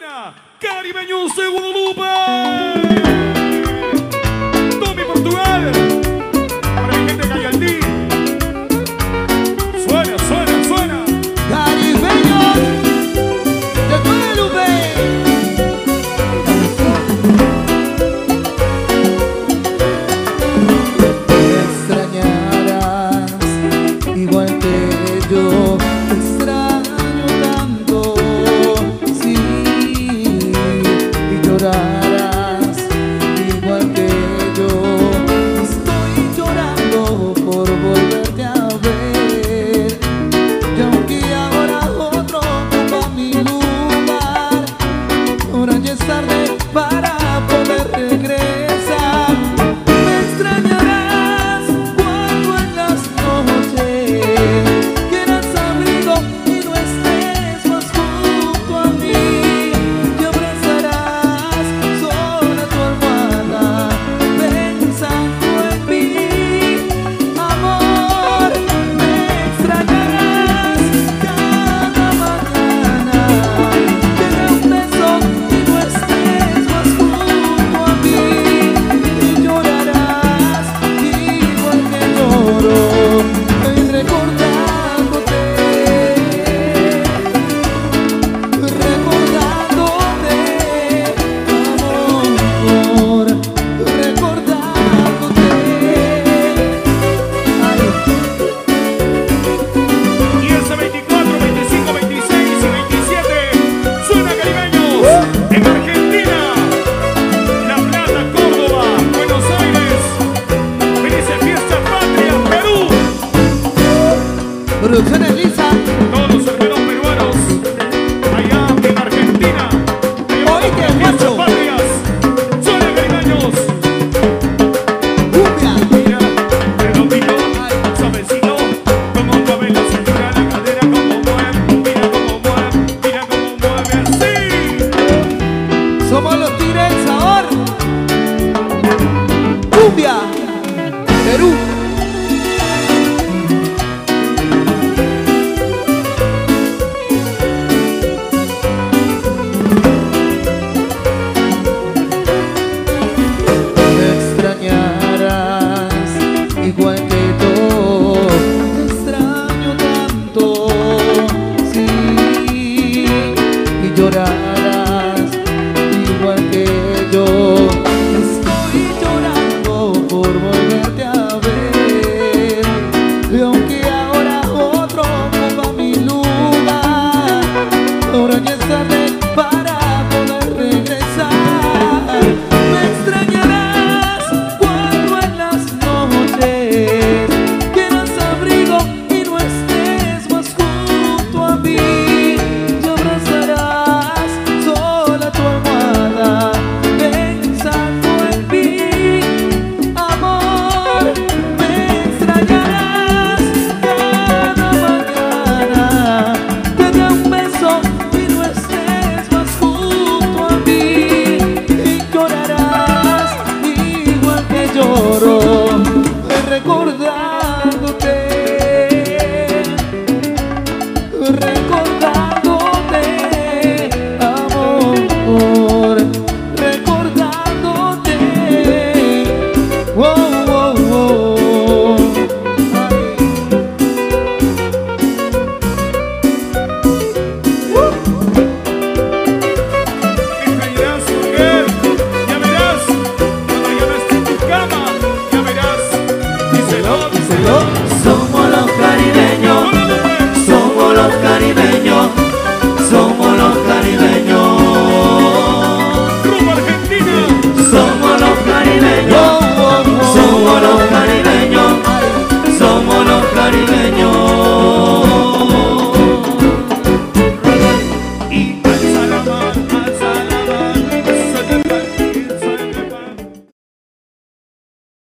Buena, Caribeños de Guadalupe. Tommy Portugal. llorar. lloro, me